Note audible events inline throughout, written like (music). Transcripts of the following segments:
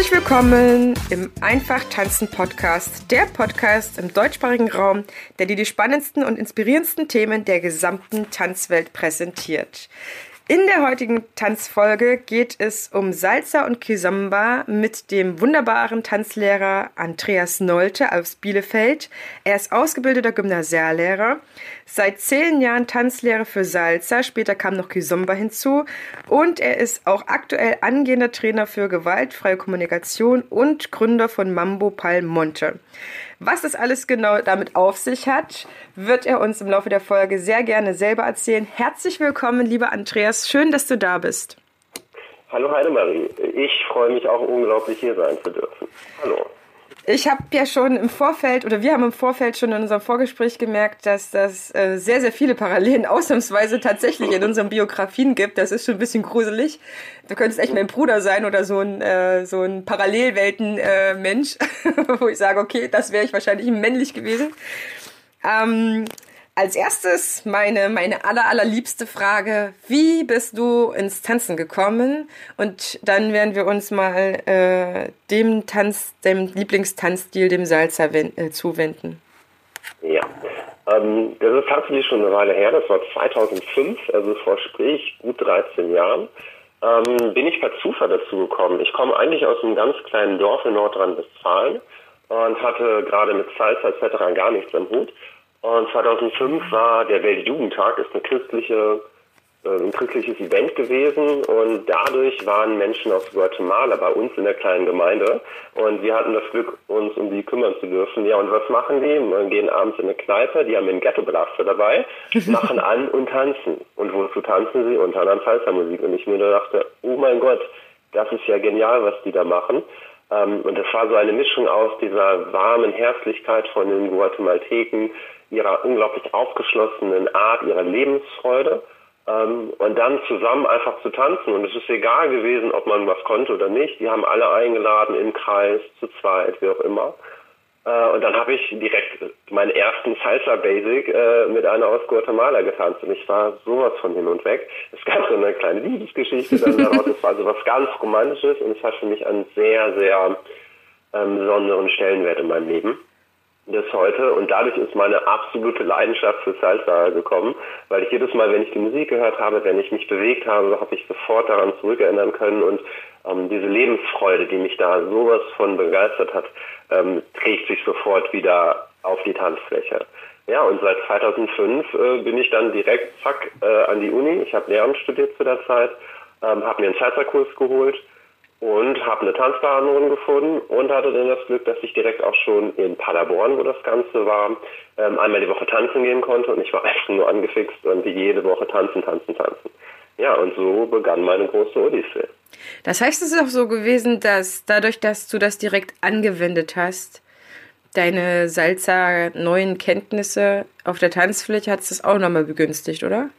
Herzlich willkommen im Einfach Tanzen Podcast, der Podcast im deutschsprachigen Raum, der dir die spannendsten und inspirierendsten Themen der gesamten Tanzwelt präsentiert. In der heutigen Tanzfolge geht es um Salsa und Kizomba mit dem wunderbaren Tanzlehrer Andreas Nolte aus Bielefeld. Er ist ausgebildeter Gymnasiallehrer, seit zehn Jahren Tanzlehrer für Salsa, später kam noch Kizomba hinzu und er ist auch aktuell angehender Trainer für gewaltfreie Kommunikation und Gründer von Mambo Pal Monte. Was das alles genau damit auf sich hat, wird er uns im Laufe der Folge sehr gerne selber erzählen. Herzlich willkommen, lieber Andreas. Schön, dass du da bist. Hallo Heidemarie. Ich freue mich auch unglaublich hier sein zu dürfen. Hallo. Ich habe ja schon im Vorfeld oder wir haben im Vorfeld schon in unserem Vorgespräch gemerkt, dass das äh, sehr, sehr viele Parallelen (laughs) ausnahmsweise tatsächlich in unseren Biografien gibt. Das ist schon ein bisschen gruselig. Du könntest echt mein Bruder sein oder so ein, äh, so ein Parallelwelten-Mensch, äh, (laughs) wo ich sage, okay, das wäre ich wahrscheinlich männlich gewesen. Ähm, als erstes meine, meine aller, allerliebste Frage. Wie bist du ins Tanzen gekommen? Und dann werden wir uns mal äh, dem Tanz, dem Lieblingstanzstil, dem Salsa äh, zuwenden. Ja, ähm, das ist tatsächlich schon eine Weile her. Das war 2005, also vor sprich gut 13 Jahren. Ähm, bin ich per Zufall dazu gekommen. Ich komme eigentlich aus einem ganz kleinen Dorf in Nordrhein-Westfalen und hatte gerade mit Salsa etc. gar nichts am Hut und 2005 war der Weltjugendtag, ist eine christliche, äh, ein christliches Event gewesen und dadurch waren Menschen aus Guatemala bei uns in der kleinen Gemeinde und wir hatten das Glück, uns um die kümmern zu dürfen. Ja, und was machen die? Wir gehen abends in eine Kneipe, die haben einen Ghetto-Blaster dabei, (laughs) machen an und tanzen. Und wozu tanzen sie? Unter anderem Salsa-Musik. Und ich mir dachte, oh mein Gott, das ist ja genial, was die da machen. Ähm, und das war so eine Mischung aus dieser warmen Herzlichkeit von den Guatemalteken, ihrer unglaublich aufgeschlossenen Art, ihrer Lebensfreude ähm, und dann zusammen einfach zu tanzen. Und es ist egal gewesen, ob man was konnte oder nicht. Die haben alle eingeladen im Kreis, zu zweit, wie auch immer. Äh, und dann habe ich direkt meinen ersten Salsa Basic äh, mit einer aus Guatemala getanzt und ich war sowas von hin und weg. Es gab so eine kleine Liebesgeschichte dann daraus. Es war also was ganz Romantisches und es hat für mich einen sehr, sehr ähm, besonderen Stellenwert in meinem Leben bis heute und dadurch ist meine absolute Leidenschaft für Salsa gekommen, weil ich jedes Mal, wenn ich die Musik gehört habe, wenn ich mich bewegt habe, habe ich sofort daran zurückerinnern können und ähm, diese Lebensfreude, die mich da sowas von begeistert hat, ähm, trägt sich sofort wieder auf die Tanzfläche. Ja, und seit 2005 äh, bin ich dann direkt zack äh, an die Uni. Ich habe Lehramt studiert zu der Zeit, ähm, habe mir einen Salsa-Kurs geholt und habe eine Tanzpartnerin gefunden und hatte dann das Glück, dass ich direkt auch schon in Paderborn, wo das Ganze war, ähm, einmal die Woche tanzen gehen konnte und ich war (laughs) einfach nur angefixt und jede Woche tanzen, tanzen, tanzen. Ja, und so begann meine große Odyssee. Das heißt, es ist auch so gewesen, dass dadurch, dass du das direkt angewendet hast, deine Salsa neuen Kenntnisse auf der Tanzfläche hat es das auch nochmal begünstigt, oder?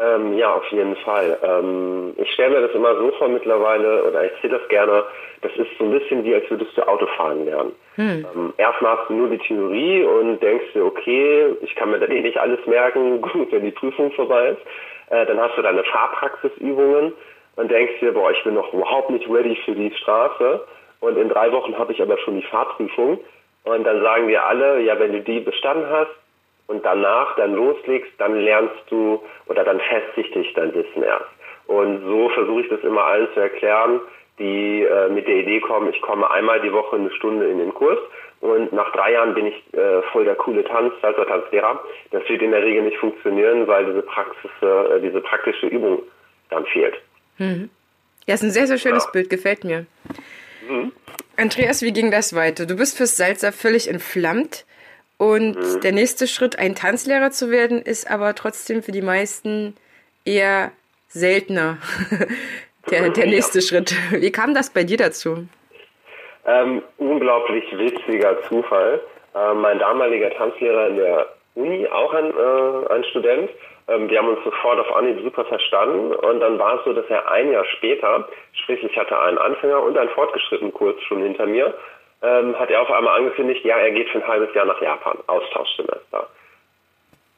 Ähm, ja, auf jeden Fall. Ähm, ich stelle mir das immer so vor mittlerweile, oder ich sehe das gerne, das ist so ein bisschen wie, als würdest du Autofahren lernen. Hm. Ähm, erstmal hast du nur die Theorie und denkst dir, okay, ich kann mir da eh nicht alles merken, (laughs) gut, wenn die Prüfung vorbei ist. Äh, dann hast du deine Fahrpraxisübungen und denkst dir, boah, ich bin noch überhaupt nicht ready für die Straße. Und in drei Wochen habe ich aber schon die Fahrprüfung. Und dann sagen wir alle, ja, wenn du die bestanden hast, und danach dann loslegst, dann lernst du oder dann festigt dich dein Wissen erst. Und so versuche ich das immer allen zu erklären, die äh, mit der Idee kommen, ich komme einmal die Woche eine Stunde in den Kurs und nach drei Jahren bin ich äh, voll der coole Tanz, Salsa Tanzlehrer. Das wird in der Regel nicht funktionieren, weil diese Praxis, äh, diese praktische Übung dann fehlt. Mhm. Ja, ist ein sehr, sehr schönes ja. Bild, gefällt mir. Mhm. Andreas, wie ging das weiter? Du bist fürs Salsa völlig entflammt. Und mhm. der nächste Schritt, ein Tanzlehrer zu werden, ist aber trotzdem für die meisten eher seltener. (laughs) der, der nächste ja. Schritt. Wie kam das bei dir dazu? Ähm, unglaublich witziger Zufall. Ähm, mein damaliger Tanzlehrer in der Uni, auch ein, äh, ein Student. Ähm, wir haben uns sofort auf Anhieb super verstanden und dann war es so, dass er ein Jahr später, sprich ich hatte einen Anfänger und einen fortgeschrittenen Kurs schon hinter mir, ähm, hat er auf einmal angekündigt, ja, er geht für ein halbes Jahr nach Japan, Austauschsemester.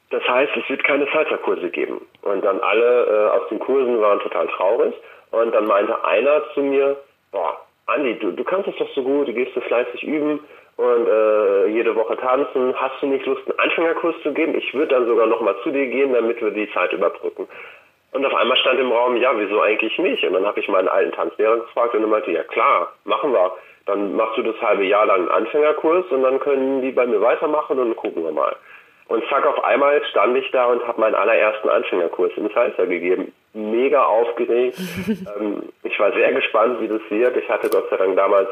Das heißt, es wird keine Salsa-Kurse geben. Und dann alle äh, aus den Kursen waren total traurig. Und dann meinte einer zu mir, boah, Andi, du, du kannst es doch so gut, du gehst so fleißig üben und äh, jede Woche tanzen. Hast du nicht Lust, einen Anfängerkurs zu geben? Ich würde dann sogar nochmal zu dir gehen, damit wir die Zeit überbrücken. Und auf einmal stand im Raum, ja, wieso eigentlich nicht? Und dann habe ich meinen alten Tanzlehrer gefragt und er meinte, ja klar, machen wir. Dann machst du das halbe Jahr lang einen Anfängerkurs und dann können die bei mir weitermachen und gucken wir mal. Und zack, auf einmal stand ich da und habe meinen allerersten Anfängerkurs in Salsa gegeben. Mega aufgeregt. (laughs) ähm, ich war sehr gespannt, wie das wird. Ich hatte Gott sei Dank damals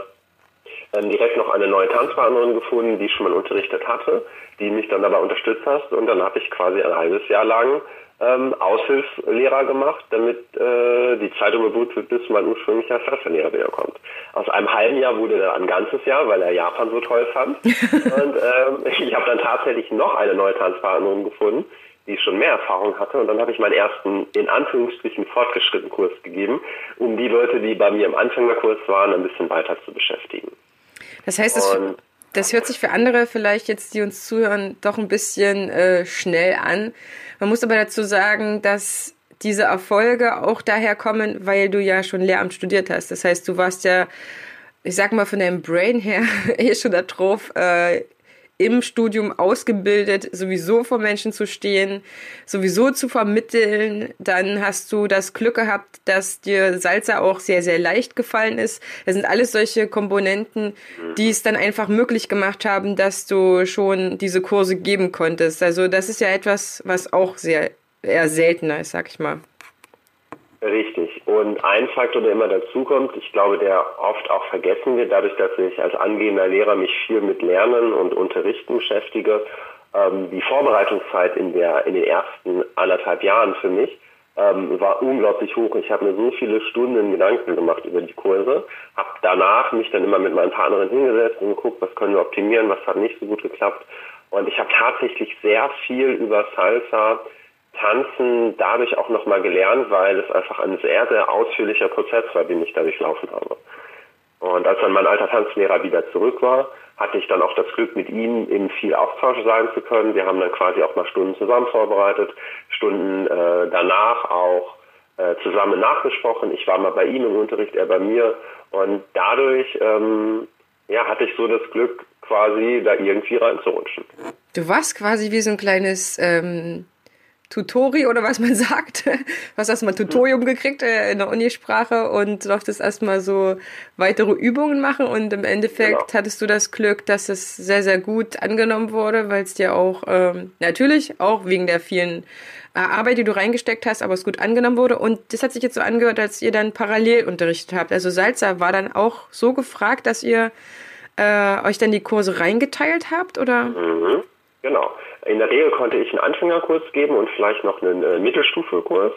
ähm, direkt noch eine neue Tanzpartnerin gefunden, die ich schon mal unterrichtet hatte, die mich dann dabei unterstützt hat. Und dann habe ich quasi ein halbes Jahr lang ähm, Aushilfslehrer gemacht, damit äh, die Zeit überbrückt wird, bis mein ursprünglicher Salsa-Lehrer wiederkommt. Aus einem halben Jahr wurde dann ein ganzes Jahr, weil er Japan so toll fand. (laughs) und ähm, ich habe dann tatsächlich noch eine neue Tanzpartnerin gefunden, die schon mehr Erfahrung hatte. Und dann habe ich meinen ersten, in Anführungsstrichen, fortgeschrittenen Kurs gegeben, um die Leute, die bei mir im Anfängerkurs waren, ein bisschen weiter zu beschäftigen. Das heißt, das, das hört sich für andere vielleicht jetzt, die uns zuhören, doch ein bisschen äh, schnell an. Man muss aber dazu sagen, dass diese Erfolge auch daher kommen, weil du ja schon Lehramt studiert hast. Das heißt, du warst ja, ich sag mal, von deinem Brain her (laughs) eh schon da drauf, äh, im Studium ausgebildet, sowieso vor Menschen zu stehen, sowieso zu vermitteln. Dann hast du das Glück gehabt, dass dir Salsa auch sehr, sehr leicht gefallen ist. Das sind alles solche Komponenten, die es dann einfach möglich gemacht haben, dass du schon diese Kurse geben konntest. Also das ist ja etwas, was auch sehr eher seltener ist, sag ich mal. Richtig. Und ein Faktor, der immer dazukommt, ich glaube, der oft auch vergessen wird, dadurch, dass ich als angehender Lehrer mich viel mit Lernen und Unterrichten beschäftige, ähm, die Vorbereitungszeit in der in den ersten anderthalb Jahren für mich ähm, war unglaublich hoch. Ich habe mir so viele Stunden Gedanken gemacht über die Kurse, habe danach mich dann immer mit meinen Partnerinnen hingesetzt und geguckt, was können wir optimieren, was hat nicht so gut geklappt. Und ich habe tatsächlich sehr viel über Salsa Tanzen dadurch auch nochmal gelernt, weil es einfach ein sehr, sehr ausführlicher Prozess war, den ich da durchlaufen habe. Und als dann mein alter Tanzlehrer wieder zurück war, hatte ich dann auch das Glück, mit ihm in viel Austausch sein zu können. Wir haben dann quasi auch mal Stunden zusammen vorbereitet, Stunden äh, danach auch äh, zusammen nachgesprochen. Ich war mal bei ihm im Unterricht, er bei mir. Und dadurch ähm, ja, hatte ich so das Glück, quasi da irgendwie reinzurutschen. Du warst quasi wie so ein kleines ähm, Tutori oder was man (laughs) sagt. Du hast erstmal Tutorium gekriegt äh, in der Unisprache und durftest erstmal so weitere Übungen machen und im Endeffekt genau. hattest du das Glück, dass es sehr, sehr gut angenommen wurde, weil es dir auch ähm, natürlich auch wegen der vielen äh, Arbeit, die du reingesteckt hast, aber es gut angenommen wurde. Und das hat sich jetzt so angehört, als ihr dann parallel unterrichtet habt. Also Salza war dann auch so gefragt, dass ihr äh, euch dann die Kurse reingeteilt habt, oder? Mhm. Genau. In der Regel konnte ich einen Anfängerkurs geben und vielleicht noch einen äh, Mittelstufekurs.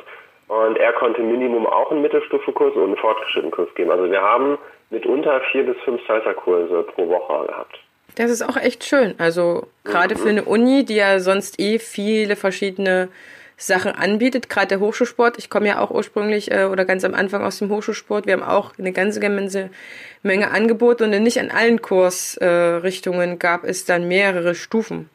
Und er konnte Minimum auch einen Mittelstufekurs und einen fortgeschrittenen Kurs geben. Also wir haben mitunter vier bis fünf Salsa-Kurse pro Woche gehabt. Das ist auch echt schön. Also gerade mhm. für eine Uni, die ja sonst eh viele verschiedene Sachen anbietet, gerade der Hochschulsport. Ich komme ja auch ursprünglich äh, oder ganz am Anfang aus dem Hochschulsport. Wir haben auch eine ganze ganze Menge Angebote und nicht an allen Kursrichtungen äh, gab es dann mehrere Stufen.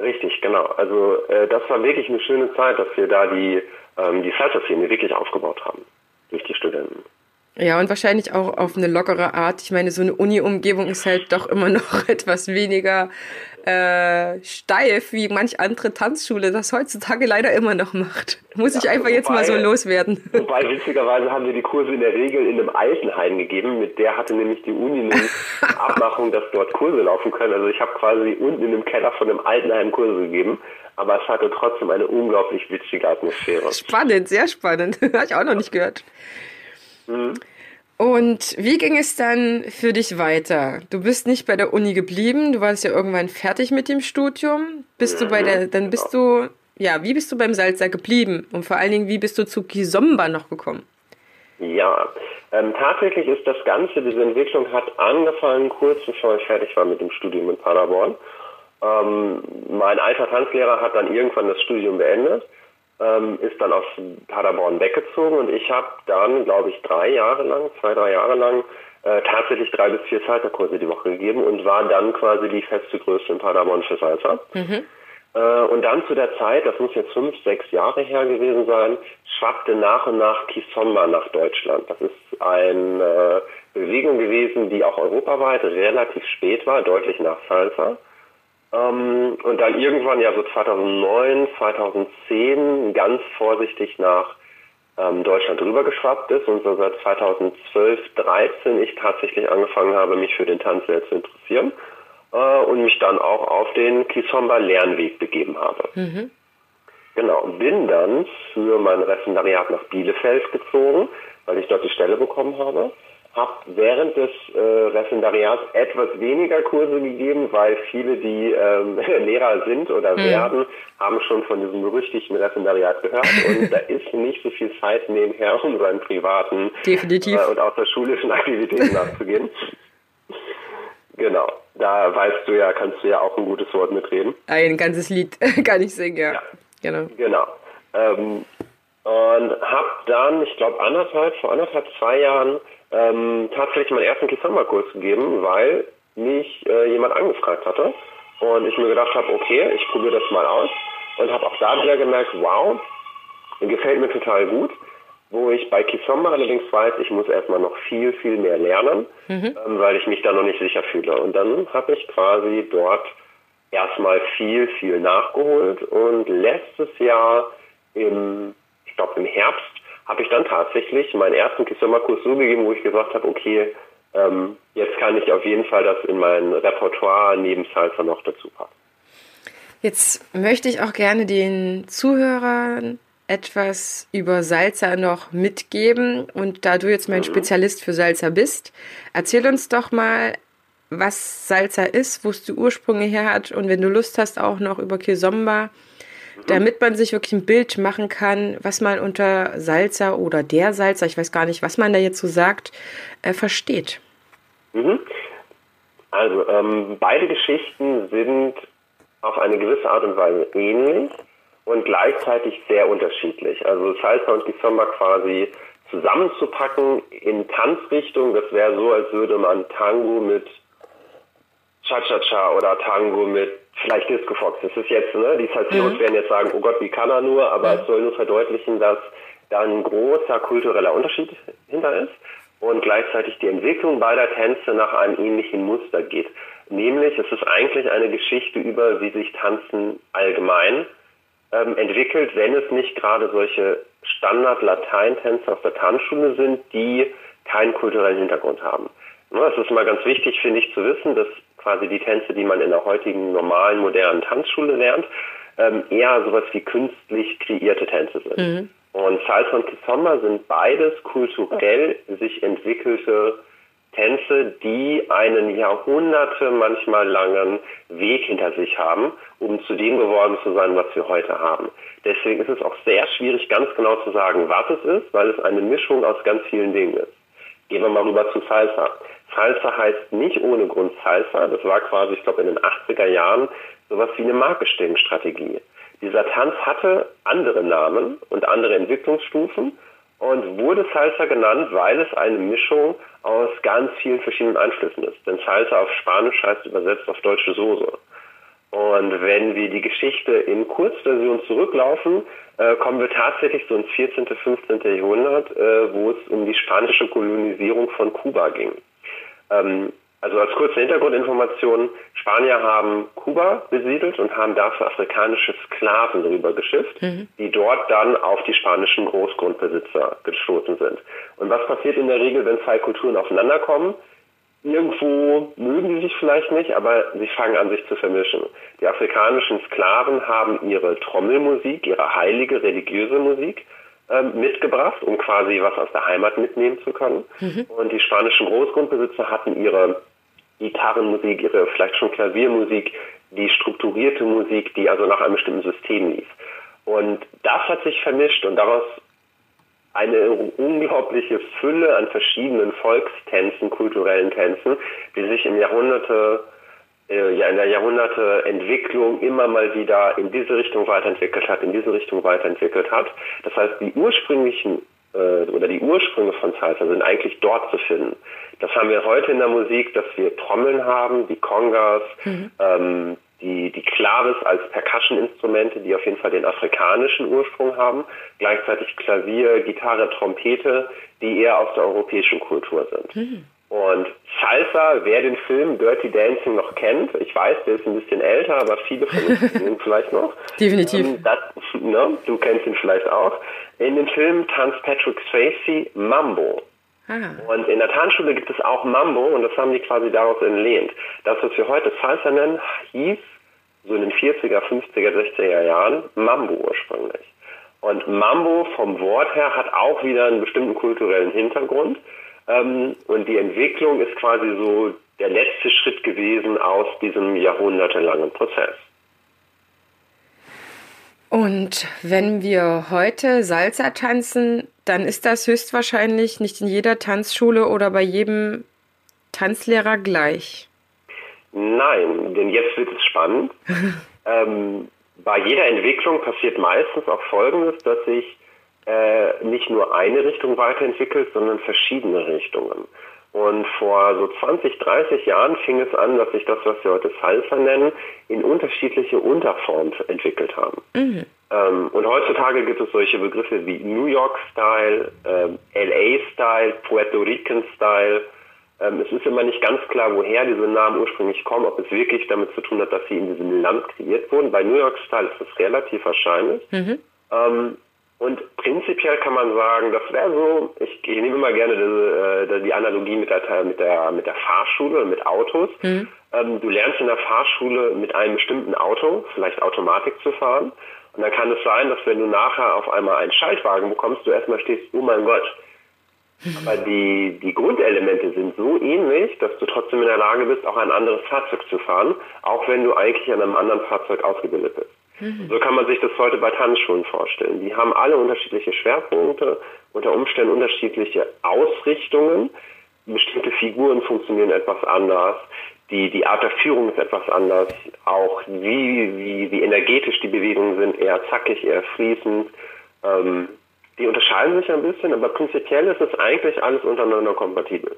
Richtig, genau. Also äh, das war wirklich eine schöne Zeit, dass wir da die, ähm, die Salsa-Szene wirklich aufgebaut haben durch die Studenten. Ja, und wahrscheinlich auch auf eine lockere Art. Ich meine, so eine Uni-Umgebung ist halt doch immer noch (laughs) etwas weniger äh, steif, wie manch andere Tanzschule das heutzutage leider immer noch macht. Muss ja, ich einfach wobei, jetzt mal so loswerden. (laughs) Wobei, witzigerweise haben wir die Kurse in der Regel in einem Altenheim gegeben. Mit der hatte nämlich die Uni eine (laughs) Abmachung, dass dort Kurse laufen können. Also ich habe quasi unten in dem Keller von einem Altenheim Kurse gegeben. Aber es hatte trotzdem eine unglaublich witzige Atmosphäre. Spannend, sehr spannend. (laughs) habe ich auch noch nicht gehört. Mhm. Und wie ging es dann für dich weiter? Du bist nicht bei der Uni geblieben, du warst ja irgendwann fertig mit dem Studium. Bist du bei der, dann bist du, ja, wie bist du beim Salzer geblieben? Und vor allen Dingen, wie bist du zu Kizomba noch gekommen? Ja, ähm, tatsächlich ist das Ganze, diese Entwicklung hat angefangen kurz bevor ich fertig war mit dem Studium in Paderborn. Ähm, mein alter Tanzlehrer hat dann irgendwann das Studium beendet, ähm, ist dann aus Paderborn weggezogen und ich habe dann, glaube ich, drei Jahre lang, zwei, drei Jahre lang äh, tatsächlich drei bis vier Salsa-Kurse die Woche gegeben und war dann quasi die feste Größe in Paderborn für Salsa. Mhm. Äh, und dann zu der Zeit, das muss jetzt fünf, sechs Jahre her gewesen sein, schwappte nach und nach Kizomba nach Deutschland. Das ist eine Bewegung gewesen, die auch europaweit relativ spät war, deutlich nach Salsa. Ähm, und dann irgendwann, ja so 2009, 2010, ganz vorsichtig nach ähm, Deutschland rübergeschwappt ist und so seit 2012, 13 ich tatsächlich angefangen habe, mich für den Tanz sehr zu interessieren äh, und mich dann auch auf den Kizomba Lernweg begeben habe. Mhm. Genau, bin dann für mein Referendariat nach Bielefeld gezogen, weil ich dort die Stelle bekommen habe. Habe während des äh, Referendariats etwas weniger Kurse gegeben, weil viele, die ähm, (laughs) Lehrer sind oder mhm. werden, haben schon von diesem berüchtigten Referendariat gehört. (laughs) Und da ist nicht so viel Zeit nebenher, um seinen privaten Definitiv. Äh, und außerschulischen Aktivitäten (laughs) nachzugehen. Genau, da weißt du ja, kannst du ja auch ein gutes Wort mitreden. Ein ganzes Lied kann ich singen, ja. ja. Genau. Genau. Ähm, und habe dann, ich glaube, anderthalb, vor anderthalb, zwei Jahren ähm, tatsächlich meinen ersten Kisamba-Kurs gegeben, weil mich äh, jemand angefragt hatte. Und ich mir gedacht habe, okay, ich probiere das mal aus. Und habe auch da wieder gemerkt, wow, gefällt mir total gut wo ich bei Kisomba allerdings weiß, ich muss erstmal noch viel, viel mehr lernen, mhm. ähm, weil ich mich da noch nicht sicher fühle. Und dann habe ich quasi dort erstmal viel, viel nachgeholt und letztes Jahr im, ich glaube im Herbst, habe ich dann tatsächlich meinen ersten Kisomba-Kurs so gegeben, wo ich gesagt habe, okay, ähm, jetzt kann ich auf jeden Fall das in mein Repertoire neben Salsa noch dazu packen. Jetzt möchte ich auch gerne den Zuhörern etwas über Salsa noch mitgeben. Und da du jetzt mein Spezialist für Salsa bist, erzähl uns doch mal, was Salsa ist, wo es die Ursprünge her hat und wenn du Lust hast, auch noch über Kizomba, damit man sich wirklich ein Bild machen kann, was man unter Salsa oder der Salsa, ich weiß gar nicht, was man da jetzt so sagt, äh, versteht. Mhm. Also ähm, beide Geschichten sind auf eine gewisse Art und Weise ähnlich und gleichzeitig sehr unterschiedlich. Also Salsa und Kizomba quasi zusammenzupacken in Tanzrichtung, das wäre so, als würde man Tango mit Cha-Cha-Cha oder Tango mit vielleicht Disco Fox. Das ist jetzt, ne, die Salsios mhm. werden jetzt sagen, oh Gott, wie kann er nur, aber mhm. es soll nur verdeutlichen, dass da ein großer kultureller Unterschied hinter ist und gleichzeitig die Entwicklung beider Tänze nach einem ähnlichen Muster geht. Nämlich, es ist eigentlich eine Geschichte über, wie sich Tanzen allgemein ähm, entwickelt, wenn es nicht gerade solche Standard-Lateintänze aus der Tanzschule sind, die keinen kulturellen Hintergrund haben. Es ist mal ganz wichtig, finde ich, zu wissen, dass quasi die Tänze, die man in der heutigen normalen, modernen Tanzschule lernt, ähm, eher sowas wie künstlich kreierte Tänze sind. Mhm. Und Salsa und Kizomba sind beides kulturell sich entwickelte Tänze, die einen Jahrhunderte, manchmal langen Weg hinter sich haben, um zu dem geworden zu sein, was wir heute haben. Deswegen ist es auch sehr schwierig, ganz genau zu sagen, was es ist, weil es eine Mischung aus ganz vielen Dingen ist. Gehen wir mal rüber zu Salsa. Salsa heißt nicht ohne Grund Salsa. Das war quasi, ich glaube, in den 80er Jahren sowas wie eine Marketingstrategie. Dieser Tanz hatte andere Namen und andere Entwicklungsstufen und wurde Salsa genannt, weil es eine Mischung aus ganz vielen verschiedenen Einflüssen ist. Denn Salsa auf Spanisch heißt übersetzt auf deutsche Soße. Und wenn wir die Geschichte in Kurzversion zurücklaufen, äh, kommen wir tatsächlich so ins 14., 15. Jahrhundert, äh, wo es um die spanische Kolonisierung von Kuba ging. Ähm, also als kurze Hintergrundinformation, Spanier haben Kuba besiedelt und haben dafür afrikanische Sklaven rübergeschifft, mhm. die dort dann auf die spanischen Großgrundbesitzer gestoßen sind. Und was passiert in der Regel, wenn zwei Kulturen aufeinanderkommen? Irgendwo mögen sie sich vielleicht nicht, aber sie fangen an, sich zu vermischen. Die afrikanischen Sklaven haben ihre Trommelmusik, ihre heilige religiöse Musik mitgebracht, um quasi was aus der Heimat mitnehmen zu können. Mhm. Und die spanischen Großgrundbesitzer hatten ihre Gitarrenmusik, ihre vielleicht schon Klaviermusik, die strukturierte Musik, die also nach einem bestimmten System lief. Und das hat sich vermischt und daraus eine unglaubliche Fülle an verschiedenen Volkstänzen, kulturellen Tänzen, die sich im Jahrhunderte ja in der Jahrhunderteentwicklung immer mal wieder in diese Richtung weiterentwickelt hat, in diese Richtung weiterentwickelt hat. Das heißt, die ursprünglichen äh, oder die Ursprünge von Salsa sind eigentlich dort zu finden. Das haben wir heute in der Musik, dass wir Trommeln haben, die Congas, mhm. ähm, die, die Claves als Percussion-Instrumente, die auf jeden Fall den afrikanischen Ursprung haben, gleichzeitig Klavier, Gitarre, Trompete, die eher aus der europäischen Kultur sind. Mhm. Und Salsa, wer den Film Dirty Dancing noch kennt, ich weiß, der ist ein bisschen älter, aber viele von uns (laughs) kennen ihn vielleicht noch. Definitiv. Ähm, das, ne, du kennst ihn vielleicht auch. In dem Film tanzt Patrick Swayze Mambo. Ah. Und in der Tanzschule gibt es auch Mambo und das haben die quasi daraus entlehnt. Das, was wir heute Salsa nennen, hieß so in den 40er, 50er, 60er Jahren Mambo ursprünglich. Und Mambo vom Wort her hat auch wieder einen bestimmten kulturellen Hintergrund. Ähm, und die Entwicklung ist quasi so der letzte Schritt gewesen aus diesem jahrhundertelangen Prozess. Und wenn wir heute Salsa tanzen, dann ist das höchstwahrscheinlich nicht in jeder Tanzschule oder bei jedem Tanzlehrer gleich. Nein, denn jetzt wird es spannend. (laughs) ähm, bei jeder Entwicklung passiert meistens auch Folgendes, dass sich äh, nicht nur eine Richtung weiterentwickelt, sondern verschiedene Richtungen. Und vor so 20, 30 Jahren fing es an, dass sich das, was wir heute Salsa nennen, in unterschiedliche Unterformen entwickelt haben. Mhm. Ähm, und heutzutage gibt es solche Begriffe wie New York Style, ähm, LA Style, Puerto Rican Style. Ähm, es ist immer nicht ganz klar, woher diese Namen ursprünglich kommen, ob es wirklich damit zu tun hat, dass sie in diesem Land kreiert wurden. Bei New York Style ist das relativ wahrscheinlich. Mhm. Und prinzipiell kann man sagen, das wäre so, ich, ich nehme immer gerne diese, äh, die Analogie mit der, mit der, mit der Fahrschule, mit Autos. Mhm. Ähm, du lernst in der Fahrschule mit einem bestimmten Auto, vielleicht Automatik zu fahren. Und dann kann es sein, dass wenn du nachher auf einmal einen Schaltwagen bekommst, du erstmal stehst, oh mein Gott. Mhm. (laughs) Aber die, die Grundelemente sind so ähnlich, dass du trotzdem in der Lage bist, auch ein anderes Fahrzeug zu fahren, auch wenn du eigentlich an einem anderen Fahrzeug ausgebildet bist. Mhm. So kann man sich das heute bei Tanzschulen vorstellen. Die haben alle unterschiedliche Schwerpunkte, unter Umständen unterschiedliche Ausrichtungen. Bestimmte Figuren funktionieren etwas anders. Die, die Art der Führung ist etwas anders. Auch wie, wie, wie energetisch die Bewegungen sind, eher zackig, eher fließend. Ähm, die unterscheiden sich ein bisschen, aber prinzipiell ist es eigentlich alles untereinander kompatibel.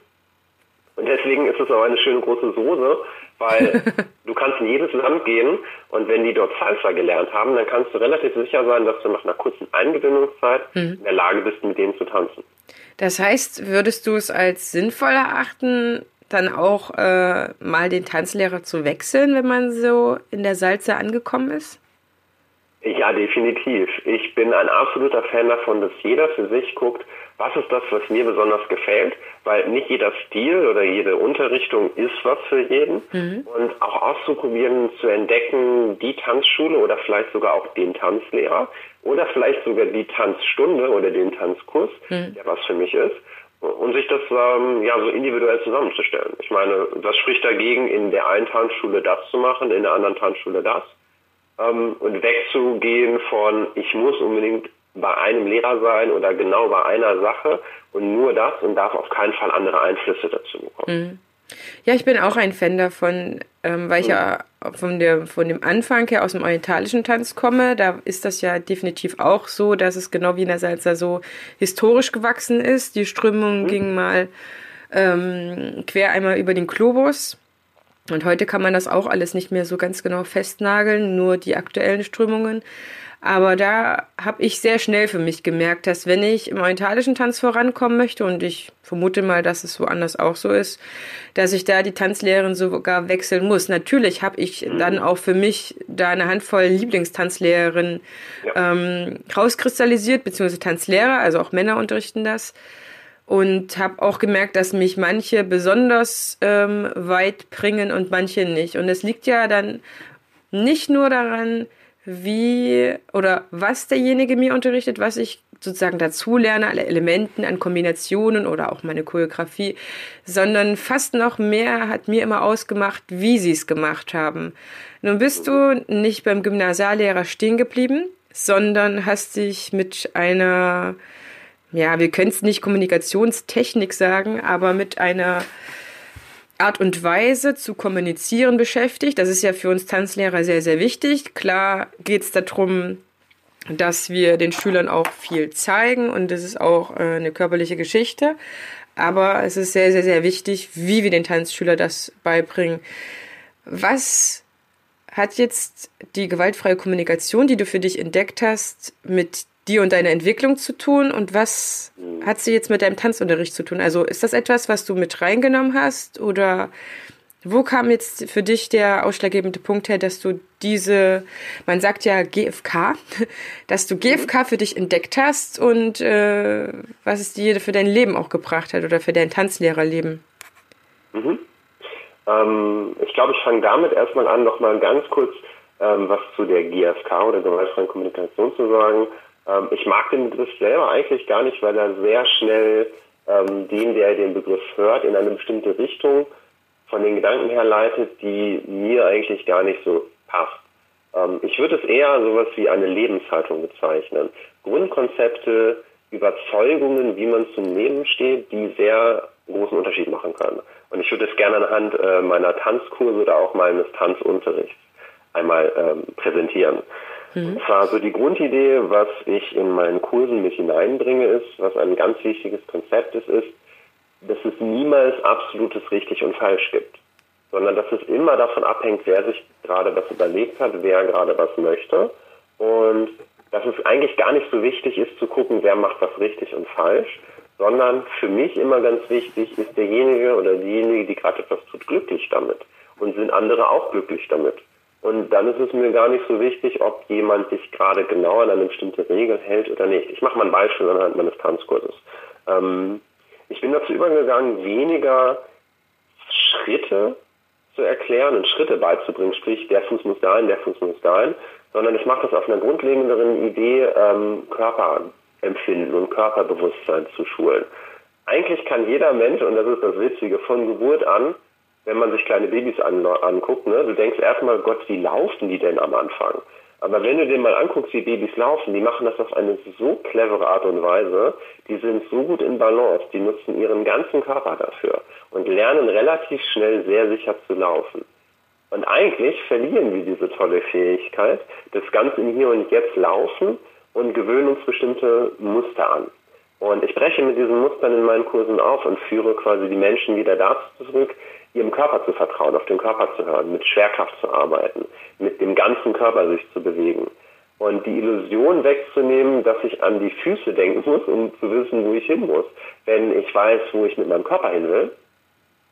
Und deswegen ist es auch eine schöne große Soße, weil (laughs) du kannst in jedes Land gehen und wenn die dort Salsa gelernt haben, dann kannst du relativ sicher sein, dass du nach einer kurzen Eingewöhnungszeit mhm. in der Lage bist, mit denen zu tanzen. Das heißt, würdest du es als sinnvoll erachten, dann auch äh, mal den Tanzlehrer zu wechseln, wenn man so in der Salsa angekommen ist? Ja, definitiv. Ich bin ein absoluter Fan davon, dass jeder für sich guckt, was ist das, was mir besonders gefällt, weil nicht jeder Stil oder jede Unterrichtung ist was für jeden. Mhm. Und auch auszuprobieren, zu entdecken, die Tanzschule oder vielleicht sogar auch den Tanzlehrer oder vielleicht sogar die Tanzstunde oder den Tanzkurs, mhm. der was für mich ist und sich das ähm, ja so individuell zusammenzustellen. Ich meine, was spricht dagegen, in der einen Tanzschule das zu machen, in der anderen Tanzschule das? Ähm, und wegzugehen von, ich muss unbedingt bei einem Lehrer sein oder genau bei einer Sache und nur das und darf auf keinen Fall andere Einflüsse dazu bekommen. Mhm. Ja, ich bin auch ein Fan davon, ähm, weil ich mhm. ja von, der, von dem Anfang her aus dem orientalischen Tanz komme. Da ist das ja definitiv auch so, dass es genau wie in der Salsa so historisch gewachsen ist. Die Strömung mhm. ging mal ähm, quer einmal über den Globus. Und heute kann man das auch alles nicht mehr so ganz genau festnageln, nur die aktuellen Strömungen. Aber da habe ich sehr schnell für mich gemerkt, dass wenn ich im orientalischen Tanz vorankommen möchte, und ich vermute mal, dass es woanders auch so ist, dass ich da die Tanzlehrerin sogar wechseln muss. Natürlich habe ich mhm. dann auch für mich da eine Handvoll Lieblingstanzlehrerinnen ähm, rauskristallisiert, beziehungsweise Tanzlehrer, also auch Männer unterrichten das. Und habe auch gemerkt, dass mich manche besonders ähm, weit bringen und manche nicht. Und es liegt ja dann nicht nur daran, wie oder was derjenige mir unterrichtet, was ich sozusagen dazu lerne, alle Elementen an Kombinationen oder auch meine Choreografie, sondern fast noch mehr hat mir immer ausgemacht, wie sie es gemacht haben. Nun bist du nicht beim Gymnasiallehrer stehen geblieben, sondern hast dich mit einer, ja, wir können es nicht Kommunikationstechnik sagen, aber mit einer Art und Weise zu kommunizieren beschäftigt. Das ist ja für uns Tanzlehrer sehr, sehr wichtig. Klar geht es darum, dass wir den Schülern auch viel zeigen und das ist auch äh, eine körperliche Geschichte. Aber es ist sehr, sehr, sehr wichtig, wie wir den Tanzschüler das beibringen. Was hat jetzt die gewaltfreie Kommunikation, die du für dich entdeckt hast, mit dir und deiner Entwicklung zu tun und was hat sie jetzt mit deinem Tanzunterricht zu tun? Also ist das etwas, was du mit reingenommen hast oder wo kam jetzt für dich der ausschlaggebende Punkt her, dass du diese, man sagt ja GFK, (laughs) dass du GFK für dich entdeckt hast und äh, was es dir für dein Leben auch gebracht hat oder für dein Tanzlehrerleben? Mhm. Ähm, ich glaube, ich fange damit erstmal an, nochmal ganz kurz ähm, was zu der GFK oder gewaltfreien Kommunikation zu sagen. Ähm, ich mag den Begriff selber eigentlich gar nicht, weil er sehr schnell ähm, den, der den Begriff hört, in eine bestimmte Richtung von den Gedanken her leitet, die mir eigentlich gar nicht so passt. Ähm, ich würde es eher sowas wie eine Lebenshaltung bezeichnen. Grundkonzepte, Überzeugungen, wie man zum Leben steht, die sehr großen Unterschied machen können. Und ich würde es gerne anhand äh, meiner Tanzkurse oder auch meines Tanzunterrichts einmal ähm, präsentieren. Mhm. So die Grundidee, was ich in meinen Kursen mit hineinbringe, ist, was ein ganz wichtiges Konzept ist, ist, dass es niemals absolutes richtig und falsch gibt, sondern dass es immer davon abhängt, wer sich gerade was überlegt hat, wer gerade was möchte und dass es eigentlich gar nicht so wichtig ist zu gucken, wer macht was richtig und falsch, sondern für mich immer ganz wichtig ist derjenige oder diejenige, die gerade etwas tut, glücklich damit und sind andere auch glücklich damit. Und dann ist es mir gar nicht so wichtig, ob jemand sich gerade genau an eine bestimmte Regel hält oder nicht. Ich mache mal ein Beispiel anhand meines Tanzkurses. Ähm, ich bin dazu übergegangen, weniger Schritte zu erklären und Schritte beizubringen, sprich der Fuß muss dahin, der Fuß muss dahin, sondern ich mache das auf einer grundlegenderen Idee, ähm, Körperempfinden und Körperbewusstsein zu schulen. Eigentlich kann jeder Mensch, und das ist das Witzige, von Geburt an wenn man sich kleine Babys an, anguckt, ne, du denkst erstmal, Gott, wie laufen die denn am Anfang? Aber wenn du dir mal anguckst, wie Babys laufen, die machen das auf eine so clevere Art und Weise, die sind so gut in Balance, die nutzen ihren ganzen Körper dafür und lernen relativ schnell sehr sicher zu laufen. Und eigentlich verlieren wir diese tolle Fähigkeit, das Ganze im Hier und Jetzt laufen und gewöhnen uns bestimmte Muster an. Und ich breche mit diesen Mustern in meinen Kursen auf und führe quasi die Menschen wieder dazu zurück, ihrem Körper zu vertrauen, auf den Körper zu hören, mit Schwerkraft zu arbeiten, mit dem ganzen Körper sich zu bewegen. Und die Illusion wegzunehmen, dass ich an die Füße denken muss, um zu wissen, wo ich hin muss. Wenn ich weiß, wo ich mit meinem Körper hin will,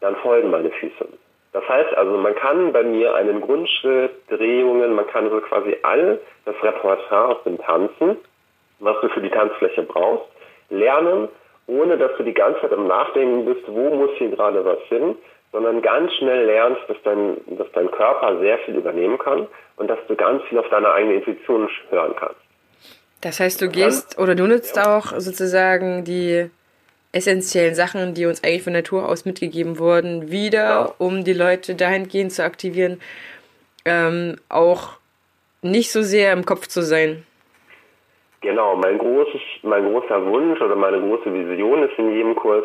dann folgen meine Füße. Das heißt also, man kann bei mir einen Grundschritt, Drehungen, man kann so quasi all das Repertoire aus dem Tanzen, was du für die Tanzfläche brauchst, lernen, ohne dass du die ganze Zeit im Nachdenken bist, wo muss hier gerade was hin, sondern ganz schnell lernst, dass dein, dass dein Körper sehr viel übernehmen kann und dass du ganz viel auf deine eigene Intuition hören kannst. Das heißt, du gehst oder du nutzt ja. auch sozusagen die essentiellen Sachen, die uns eigentlich von Natur aus mitgegeben wurden, wieder, ja. um die Leute dahingehend zu aktivieren, ähm, auch nicht so sehr im Kopf zu sein. Genau, mein großes, mein großer Wunsch oder meine große Vision ist in jedem Kurs,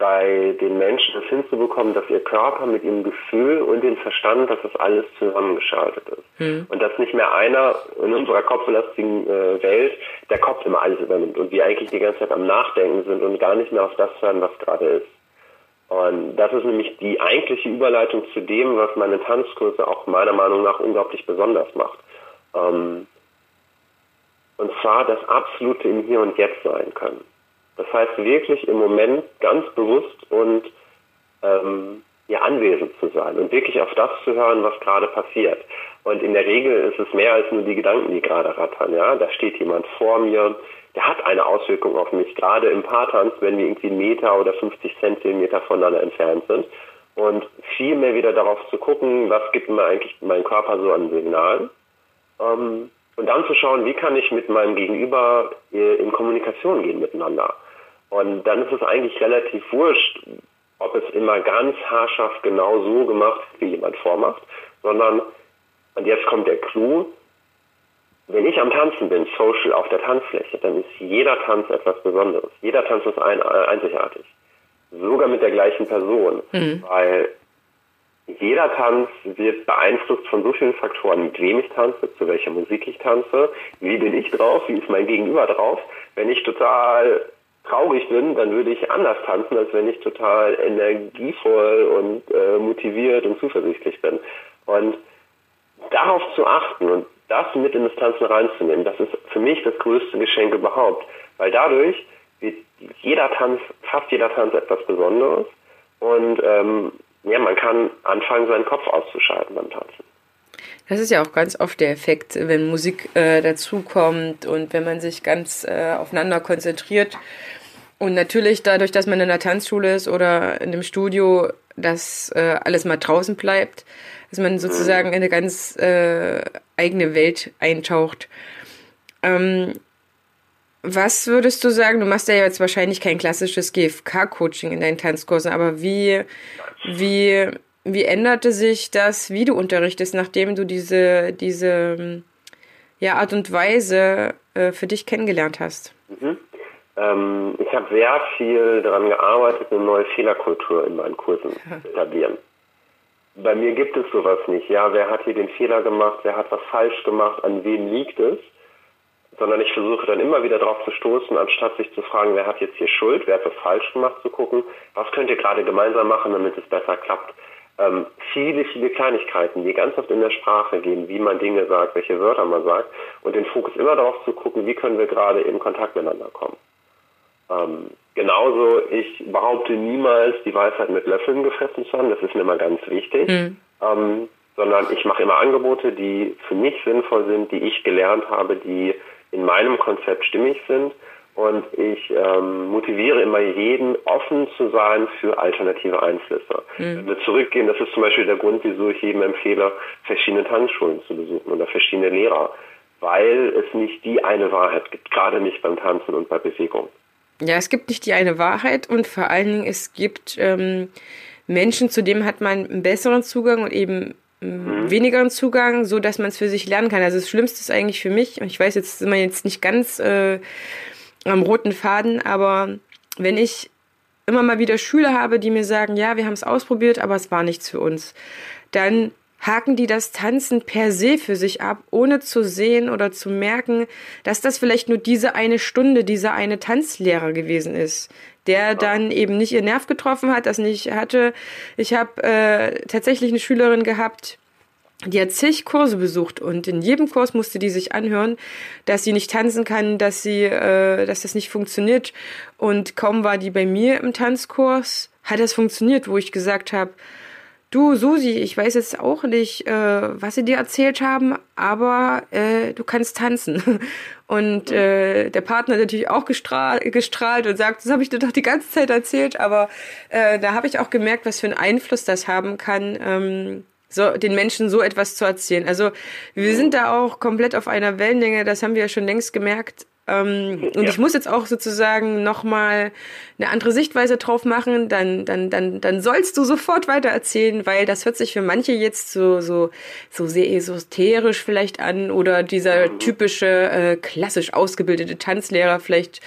bei den Menschen das hinzubekommen, dass ihr Körper mit ihrem Gefühl und dem Verstand, dass das alles zusammengeschaltet ist. Mhm. Und dass nicht mehr einer in unserer kopfbelastigen äh, Welt der Kopf immer alles übernimmt und wir eigentlich die ganze Zeit am Nachdenken sind und gar nicht mehr auf das hören, was gerade ist. Und das ist nämlich die eigentliche Überleitung zu dem, was meine Tanzkurse auch meiner Meinung nach unglaublich besonders macht. Ähm, und zwar das absolute im Hier und Jetzt sein können. Das heißt wirklich im Moment ganz bewusst und ähm, ja, anwesend zu sein und wirklich auf das zu hören, was gerade passiert. Und in der Regel ist es mehr als nur die Gedanken, die gerade rattern. Ja, da steht jemand vor mir, der hat eine Auswirkung auf mich, gerade im Paartanz, wenn wir irgendwie Meter oder 50 Zentimeter voneinander entfernt sind. Und viel mehr wieder darauf zu gucken, was gibt mir eigentlich mein Körper so an Signalen. Ähm, und dann zu schauen, wie kann ich mit meinem Gegenüber äh, in Kommunikation gehen miteinander. Und dann ist es eigentlich relativ wurscht, ob es immer ganz haarscharf genau so gemacht wie jemand vormacht, sondern, und jetzt kommt der Clou, wenn ich am Tanzen bin, social auf der Tanzfläche, dann ist jeder Tanz etwas Besonderes. Jeder Tanz ist ein, einzigartig. Sogar mit der gleichen Person. Mhm. Weil jeder Tanz wird beeinflusst von so vielen Faktoren, mit wem ich tanze, zu welcher Musik ich tanze, wie bin ich drauf, wie ist mein Gegenüber drauf. Wenn ich total traurig bin, dann würde ich anders tanzen, als wenn ich total energievoll und äh, motiviert und zuversichtlich bin. Und darauf zu achten und das mit in das Tanzen reinzunehmen, das ist für mich das größte Geschenk überhaupt. Weil dadurch wird jeder Tanz, fast jeder Tanz etwas Besonderes. Und ähm, ja, man kann anfangen, seinen Kopf auszuschalten beim Tanzen. Das ist ja auch ganz oft der Effekt, wenn Musik äh, dazukommt und wenn man sich ganz äh, aufeinander konzentriert. Und natürlich dadurch, dass man in einer Tanzschule ist oder in einem Studio, dass äh, alles mal draußen bleibt, dass man sozusagen in eine ganz äh, eigene Welt eintaucht. Ähm, was würdest du sagen? Du machst ja jetzt wahrscheinlich kein klassisches GFK-Coaching in deinen Tanzkursen, aber wie, wie, wie änderte sich das, wie du unterrichtest, nachdem du diese, diese ja, Art und Weise äh, für dich kennengelernt hast? Mhm. Ähm, ich habe sehr viel daran gearbeitet, eine neue Fehlerkultur in meinen Kursen zu etablieren. Bei mir gibt es sowas nicht. Ja, wer hat hier den Fehler gemacht? Wer hat was falsch gemacht? An wem liegt es? Sondern ich versuche dann immer wieder darauf zu stoßen, anstatt sich zu fragen, wer hat jetzt hier Schuld, wer hat was falsch gemacht, zu gucken, was könnt ihr gerade gemeinsam machen, damit es besser klappt. Ähm, viele, viele Kleinigkeiten, die ganz oft in der Sprache gehen, wie man Dinge sagt, welche Wörter man sagt und den Fokus immer darauf zu gucken, wie können wir gerade in Kontakt miteinander kommen. Ähm, genauso, ich behaupte niemals, die Weisheit mit Löffeln gefressen zu haben, das ist mir immer ganz wichtig, mhm. ähm, sondern ich mache immer Angebote, die für mich sinnvoll sind, die ich gelernt habe, die in meinem Konzept stimmig sind und ich ähm, motiviere immer jeden, offen zu sein für alternative Einflüsse. Mhm. Wenn wir zurückgehen, das ist zum Beispiel der Grund, wieso ich jedem empfehle, verschiedene Tanzschulen zu besuchen oder verschiedene Lehrer, weil es nicht die eine Wahrheit gibt, gerade nicht beim Tanzen und bei Bewegung. Ja, es gibt nicht die eine Wahrheit und vor allen Dingen es gibt ähm, Menschen, zu denen hat man einen besseren Zugang und eben mhm. wenigeren Zugang, so dass man es für sich lernen kann. Also das Schlimmste ist eigentlich für mich, ich weiß jetzt sind wir jetzt nicht ganz äh, am roten Faden, aber wenn ich immer mal wieder Schüler habe, die mir sagen, ja, wir haben es ausprobiert, aber es war nichts für uns, dann haken die das Tanzen per se für sich ab, ohne zu sehen oder zu merken, dass das vielleicht nur diese eine Stunde, dieser eine Tanzlehrer gewesen ist, der dann eben nicht ihr Nerv getroffen hat, das nicht hatte. Ich habe äh, tatsächlich eine Schülerin gehabt, die hat zig Kurse besucht und in jedem Kurs musste die sich anhören, dass sie nicht tanzen kann, dass sie, äh, dass das nicht funktioniert. Und kaum war die bei mir im Tanzkurs, hat das funktioniert, wo ich gesagt habe, Du, Susi, ich weiß jetzt auch nicht, äh, was sie dir erzählt haben, aber äh, du kannst tanzen. (laughs) Und äh, der Partner hat natürlich auch gestrahlt, gestrahlt und sagt, das habe ich dir doch die ganze Zeit erzählt, aber äh, da habe ich auch gemerkt, was für einen Einfluss das haben kann, ähm, so den Menschen so etwas zu erzählen. Also wir sind da auch komplett auf einer Wellenlänge, das haben wir ja schon längst gemerkt. Ähm, und ich muss jetzt auch sozusagen nochmal eine andere Sichtweise drauf machen, dann, dann, dann, dann sollst du sofort weiter erzählen, weil das hört sich für manche jetzt so, so, so sehr esoterisch vielleicht an oder dieser typische, äh, klassisch ausgebildete Tanzlehrer vielleicht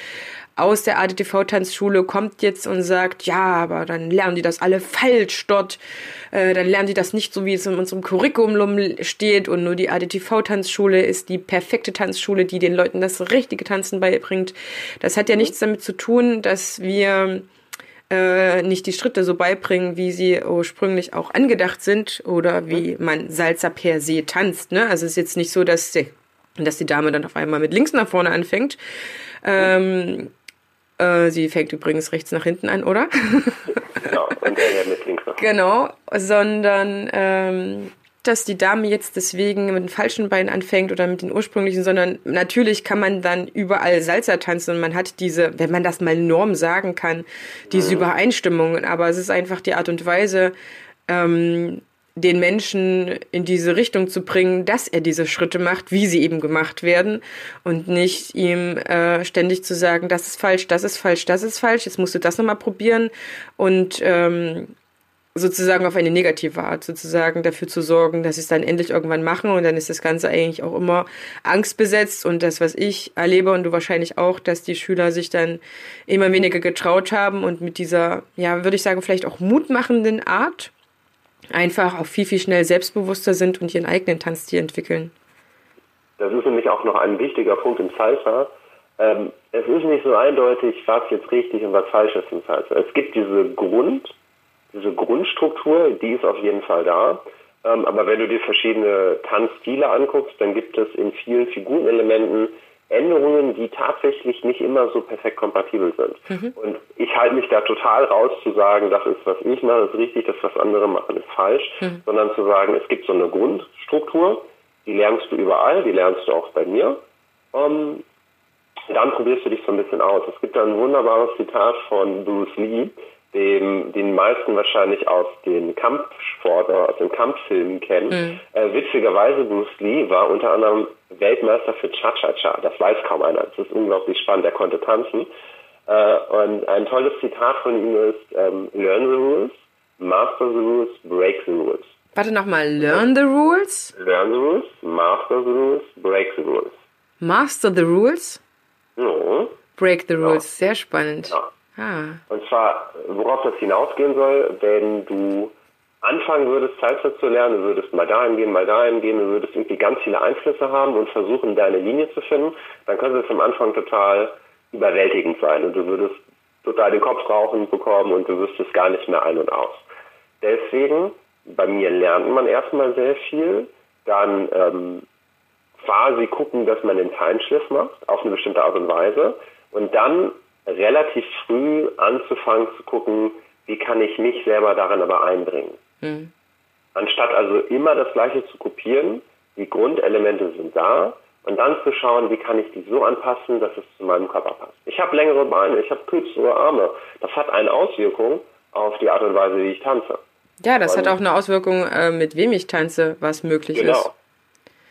aus der ADTV-Tanzschule kommt jetzt und sagt, ja, aber dann lernen die das alle falsch dort, äh, dann lernen die das nicht so, wie es in unserem Curriculum steht und nur die ADTV-Tanzschule ist die perfekte Tanzschule, die den Leuten das richtige Tanzen beibringt. Das hat ja mhm. nichts damit zu tun, dass wir äh, nicht die Schritte so beibringen, wie sie ursprünglich auch angedacht sind oder wie mhm. man Salsa per se tanzt. Ne? Also es ist jetzt nicht so, dass die, dass die Dame dann auf einmal mit links nach vorne anfängt. Ähm, äh, sie fängt übrigens rechts nach hinten an, oder? genau, und er mit links nach (laughs) Genau, sondern ähm, dass die Dame jetzt deswegen mit dem falschen Bein anfängt oder mit den ursprünglichen, sondern natürlich kann man dann überall Salsa tanzen und man hat diese, wenn man das mal Norm sagen kann, diese mhm. Übereinstimmungen. Aber es ist einfach die Art und Weise, ähm, den Menschen in diese Richtung zu bringen, dass er diese Schritte macht, wie sie eben gemacht werden und nicht ihm äh, ständig zu sagen, das ist falsch, das ist falsch, das ist falsch, jetzt musst du das nochmal probieren und ähm, sozusagen auf eine negative Art sozusagen dafür zu sorgen, dass sie es dann endlich irgendwann machen und dann ist das Ganze eigentlich auch immer angstbesetzt und das, was ich erlebe und du wahrscheinlich auch, dass die Schüler sich dann immer weniger getraut haben und mit dieser, ja, würde ich sagen, vielleicht auch mutmachenden Art einfach auch viel, viel schnell selbstbewusster sind und ihren eigenen Tanzstil entwickeln. Das ist nämlich auch noch ein wichtiger Punkt im Salsa. Ähm, es ist nicht so eindeutig, was jetzt richtig und was falsch ist im Salsa. Es gibt diese Grund, diese Grundstruktur, die ist auf jeden Fall da. Ähm, aber wenn du dir verschiedene Tanzstile anguckst, dann gibt es in vielen Figurenelementen Änderungen, die tatsächlich nicht immer so perfekt kompatibel sind. Mhm. Und ich halte mich da total raus zu sagen, das ist, was ich mache, ist richtig, das, was andere machen, ist falsch, mhm. sondern zu sagen, es gibt so eine Grundstruktur, die lernst du überall, die lernst du auch bei mir. Um, ähm, dann probierst du dich so ein bisschen aus. Es gibt da ein wunderbares Zitat von Bruce Lee, dem den meisten wahrscheinlich aus den Kampfsport oder aus den Kampffilmen kennen. Mhm. Äh, witzigerweise, Bruce Lee war unter anderem Weltmeister für Cha-Cha-Cha. Das weiß kaum einer. Das ist unglaublich spannend. Er konnte tanzen. Äh, und ein tolles Zitat von ihm ist, ähm, learn the rules, master the rules, break the rules. Warte nochmal, learn the rules? Learn the rules, master the rules, break the rules. Master the rules? Ja. Break the rules, ja. sehr spannend. Ja. Ah. Und zwar, worauf das hinausgehen soll, wenn du anfangen würdest, Salsa zu lernen, du würdest mal dahin gehen, mal dahin gehen, du würdest irgendwie ganz viele Einflüsse haben und versuchen, deine Linie zu finden, dann könnte es am Anfang total überwältigend sein und du würdest total den Kopf rauchen bekommen und du wüsstest gar nicht mehr ein und aus. Deswegen, bei mir lernt man erstmal sehr viel, dann ähm, quasi gucken, dass man den Feinschliff macht, auf eine bestimmte Art und Weise und dann relativ früh anzufangen zu gucken, wie kann ich mich selber darin aber einbringen. Mhm. Anstatt also immer das Gleiche zu kopieren, die Grundelemente sind da und dann zu schauen, wie kann ich die so anpassen, dass es zu meinem Körper passt. Ich habe längere Beine, ich habe kürzere Arme. Das hat eine Auswirkung auf die Art und Weise, wie ich tanze. Ja, das und hat auch eine Auswirkung, äh, mit wem ich tanze, was möglich genau. ist.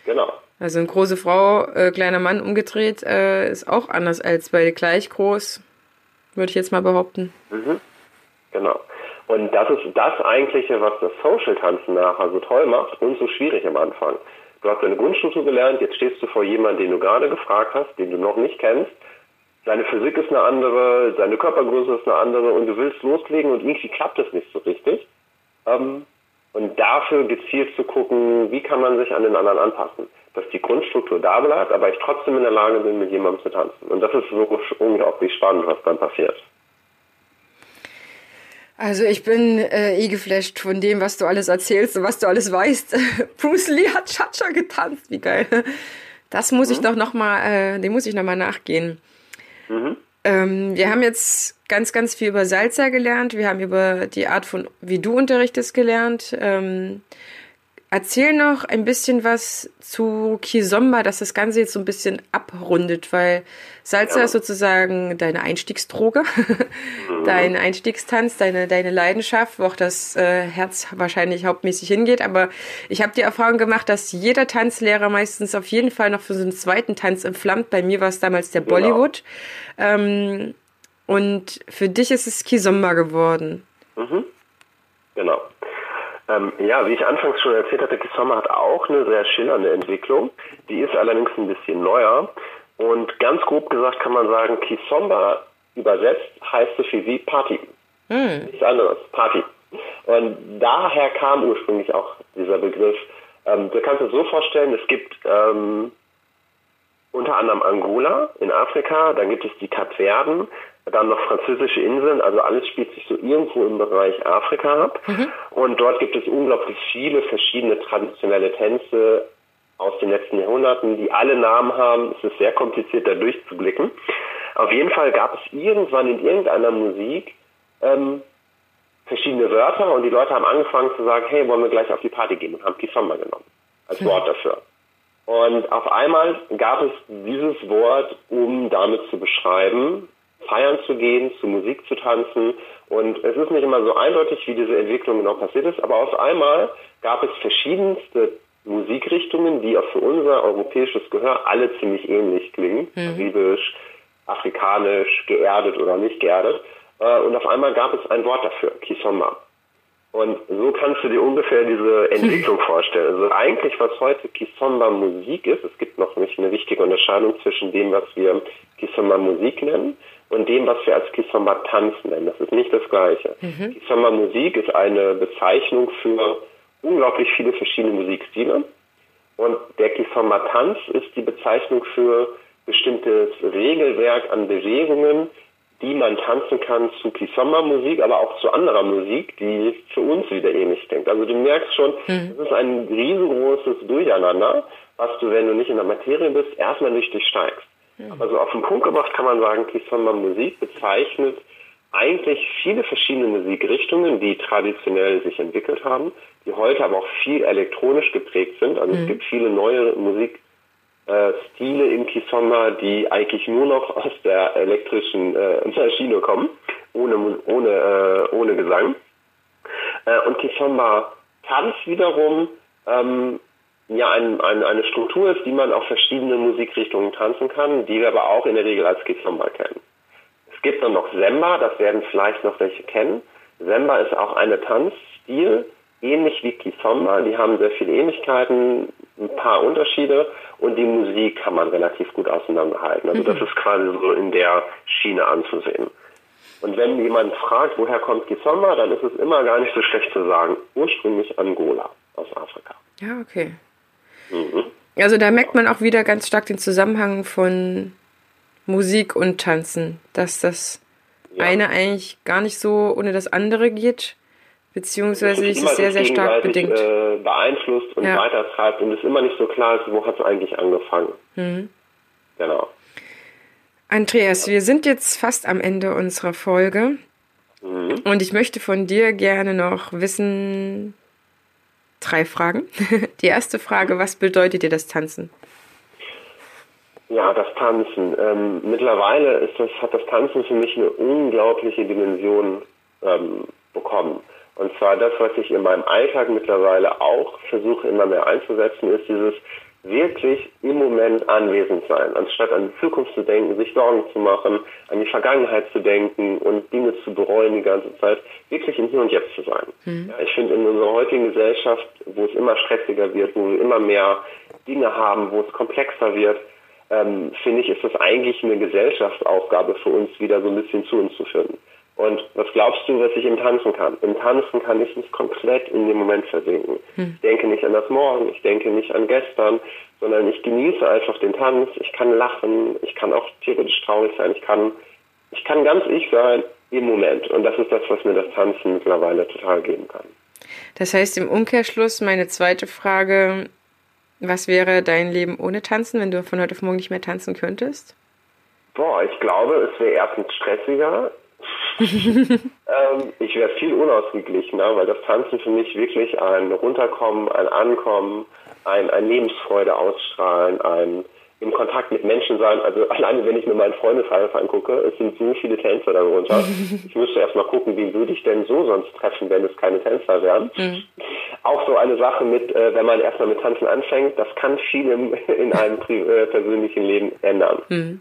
Genau. Also eine große Frau, äh, kleiner Mann umgedreht, äh, ist auch anders als bei gleich groß, würde ich jetzt mal behaupten. Mhm. Genau. Und das ist das Eigentliche, was das Social-Tanzen nachher so toll macht und so schwierig am Anfang. Du hast deine Grundstruktur gelernt, jetzt stehst du vor jemandem, den du gerade gefragt hast, den du noch nicht kennst. Seine Physik ist eine andere, seine Körpergröße ist eine andere und du willst loslegen und irgendwie klappt es nicht so richtig. Ähm, und dafür gezielt zu gucken, wie kann man sich an den anderen anpassen dass die Grundstruktur da bleibt, aber ich trotzdem in der Lage bin, mit jemandem zu tanzen. Und das ist so unglaublich spannend, was dann passiert. Also ich bin äh, eh geflasht von dem, was du alles erzählst und was du alles weißt. (laughs) Bruce Lee hat Cha-Cha getanzt, wie geil. Das muss mhm. ich doch noch mal, äh, dem muss ich noch mal nachgehen. Mhm. Ähm, wir haben jetzt ganz, ganz viel über Salsa gelernt. Wir haben über die Art von, wie du unterrichtest, gelernt. Ähm, Erzähl noch ein bisschen was zu Kizomba, dass das Ganze jetzt so ein bisschen abrundet, weil Salsa ja. ist sozusagen deine Einstiegsdroge, (laughs) mhm. dein Einstiegstanz, deine, deine Leidenschaft, wo auch das äh, Herz wahrscheinlich hauptmäßig hingeht. Aber ich habe die Erfahrung gemacht, dass jeder Tanzlehrer meistens auf jeden Fall noch für so einen zweiten Tanz entflammt. Bei mir war es damals der genau. Bollywood. Ähm, und für dich ist es Kizomba geworden. Mhm. Genau. Ähm, ja, wie ich anfangs schon erzählt hatte, Kisoma hat auch eine sehr schillernde Entwicklung. Die ist allerdings ein bisschen neuer. Und ganz grob gesagt kann man sagen, Kisomba übersetzt heißt so viel wie Party. Hm. Nichts anderes, Party. Und daher kam ursprünglich auch dieser Begriff. Ähm, du kannst es so vorstellen, es gibt ähm, unter anderem Angola in Afrika, dann gibt es die Kapverden, dann noch französische Inseln, also alles spielt sich so irgendwo im Bereich Afrika ab. Mhm. Und dort gibt es unglaublich viele verschiedene traditionelle Tänze aus den letzten Jahrhunderten, die alle Namen haben. Es ist sehr kompliziert, da durchzublicken. Auf jeden Fall gab es irgendwann in irgendeiner Musik ähm, verschiedene Wörter und die Leute haben angefangen zu sagen, hey, wollen wir gleich auf die Party gehen und haben Kisamba genommen als mhm. Wort dafür. Und auf einmal gab es dieses Wort, um damit zu beschreiben, feiern zu gehen, zu Musik zu tanzen. Und es ist nicht immer so eindeutig, wie diese Entwicklung genau passiert ist, aber auf einmal gab es verschiedenste Musikrichtungen, die auch für unser europäisches Gehör alle ziemlich ähnlich klingen. Mhm. Karibisch, afrikanisch, geerdet oder nicht geerdet. Äh, und auf einmal gab es ein Wort dafür, Kisoma. Und so kannst du dir ungefähr diese (laughs) Entwicklung vorstellen. Also eigentlich, was heute Kisomba Musik ist, es gibt noch nicht eine wichtige Unterscheidung zwischen dem, was wir Kisomba Musik nennen und dem, was wir als Kisomba Tanz nennen. Das ist nicht das Gleiche. Mhm. Kisomba Musik ist eine Bezeichnung für unglaublich viele verschiedene Musikstile. Und der Kizomba-Tanz ist die Bezeichnung für bestimmtes Regelwerk an Bewegungen, die man tanzen kann zu Kizomba-Musik, aber auch zu anderer Musik, die für uns wieder ähnlich klingt. Also du merkst schon, mhm. es ist ein riesengroßes Durcheinander, was du, wenn du nicht in der Materie bist, erstmal nicht durchsteigst. Mhm. Also auf den Punkt gebracht kann man sagen, Kizomba-Musik bezeichnet eigentlich viele verschiedene Musikrichtungen, die traditionell sich entwickelt haben, die heute aber auch viel elektronisch geprägt sind. Also mhm. es gibt viele neue Musik äh, in Kisomba, die eigentlich nur noch aus der elektrischen äh, Maschine kommen, ohne, ohne, äh, ohne Gesang. Äh, und Kisomba Tanz wiederum ähm, ja ein, ein, eine Struktur ist, die man auf verschiedene Musikrichtungen tanzen kann, die wir aber auch in der Regel als Kisomba kennen. Es gibt dann noch Semba, das werden vielleicht noch welche kennen. Semba ist auch eine Tanzstil, ähnlich wie Kizomba. Die haben sehr viele Ähnlichkeiten, ein paar Unterschiede und die Musik kann man relativ gut auseinanderhalten. Also mhm. das ist quasi so in der Schiene anzusehen. Und wenn jemand fragt, woher kommt Kizomba, dann ist es immer gar nicht so schlecht zu sagen. Ursprünglich Angola aus Afrika. Ja, okay. Mhm. Also da merkt man auch wieder ganz stark den Zusammenhang von Musik und Tanzen, dass das ja. eine eigentlich gar nicht so ohne das andere geht. Beziehungsweise ist es sehr, sehr stark bedingt. Äh, beeinflusst und ja. weitertreibt und es immer nicht so klar ist, wo hat es eigentlich angefangen. Mhm. Genau. Andreas, wir sind jetzt fast am Ende unserer Folge. Mhm. Und ich möchte von dir gerne noch wissen, drei Fragen. (laughs) Die erste Frage, was bedeutet dir das Tanzen? Ja, das Tanzen. Ähm, mittlerweile ist das, hat das Tanzen für mich eine unglaubliche Dimension ähm, bekommen. Und zwar das, was ich in meinem Alltag mittlerweile auch versuche immer mehr einzusetzen, ist dieses wirklich im Moment anwesend sein, anstatt an die Zukunft zu denken, sich Sorgen zu machen, an die Vergangenheit zu denken und Dinge zu bereuen die ganze Zeit, wirklich im Hier und Jetzt zu sein. Mhm. Ja, ich finde in unserer heutigen Gesellschaft, wo es immer stressiger wird, wo wir immer mehr Dinge haben, wo es komplexer wird, ähm, finde ich, ist das eigentlich eine Gesellschaftsaufgabe für uns, wieder so ein bisschen zu uns zu finden. Und was glaubst du, was ich im Tanzen kann? Im Tanzen kann ich mich komplett in den Moment versinken. Hm. Ich denke nicht an das Morgen, ich denke nicht an gestern, sondern ich genieße einfach den Tanz. Ich kann lachen, ich kann auch theoretisch traurig sein, ich kann, ich kann ganz ich sein im Moment. Und das ist das, was mir das Tanzen mittlerweile total geben kann. Das heißt im Umkehrschluss meine zweite Frage, was wäre dein Leben ohne Tanzen, wenn du von heute auf morgen nicht mehr tanzen könntest? Boah, ich glaube, es wäre erstens stressiger (laughs) ähm, ich wäre viel unausgeglichener, weil das Tanzen für mich wirklich ein Runterkommen, ein Ankommen, ein, ein Lebensfreude ausstrahlen, ein im Kontakt mit Menschen sein. Also (laughs) alleine, wenn ich mir meinen Freundeskreis angucke, es sind so viele Tänzer darunter. (laughs) Ich müsste erst mal gucken, wie würde ich denn so sonst treffen, wenn es keine Tänzer wären. Mhm. Auch so eine Sache mit, äh, wenn man erstmal mit Tanzen anfängt, das kann viel in einem äh, persönlichen Leben ändern. Mhm.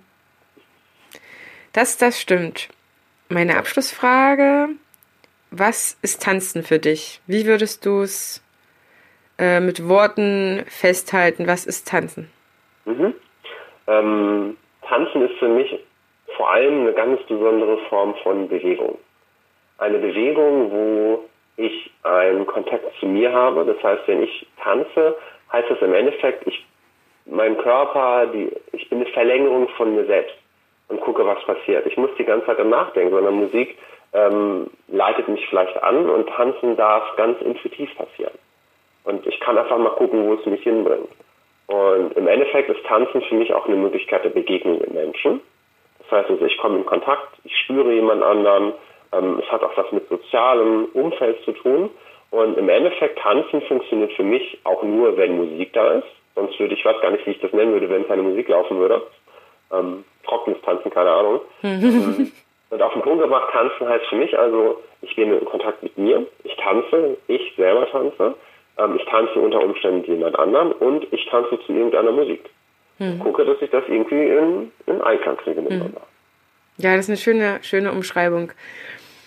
Das, das stimmt. Meine Abschlussfrage: Was ist Tanzen für dich? Wie würdest du es äh, mit Worten festhalten? Was ist Tanzen? Mhm. Ähm, Tanzen ist für mich vor allem eine ganz besondere Form von Bewegung. Eine Bewegung, wo ich einen Kontakt zu mir habe. Das heißt, wenn ich tanze, heißt das im Endeffekt, ich, mein Körper, die, ich bin eine Verlängerung von mir selbst und gucke, was passiert. Ich muss die ganze Zeit am Nachdenken, sondern Musik ähm, leitet mich vielleicht an und Tanzen darf ganz intuitiv passieren. Und ich kann einfach mal gucken, wo es mich hinbringt. Und im Endeffekt ist Tanzen für mich auch eine Möglichkeit der Begegnung mit Menschen. Das heißt also, ich komme in Kontakt, ich spüre jemand anderen, ähm, es hat auch was mit sozialem Umfeld zu tun. Und im Endeffekt, Tanzen funktioniert für mich auch nur, wenn Musik da ist. Sonst würde ich, weiß gar nicht, wie ich das nennen würde, wenn keine Musik laufen würde ähm, trockenes Tanzen, keine Ahnung. Mhm. Und auf den Punkt gebracht, tanzen heißt für mich also, ich bin in Kontakt mit mir, ich tanze, ich selber tanze, ähm, ich tanze unter Umständen jemand anderen und ich tanze zu irgendeiner Musik. Mhm. Gucke, dass ich das irgendwie in, in Einklang kriege miteinander. Mhm. Ja, das ist eine schöne, schöne Umschreibung.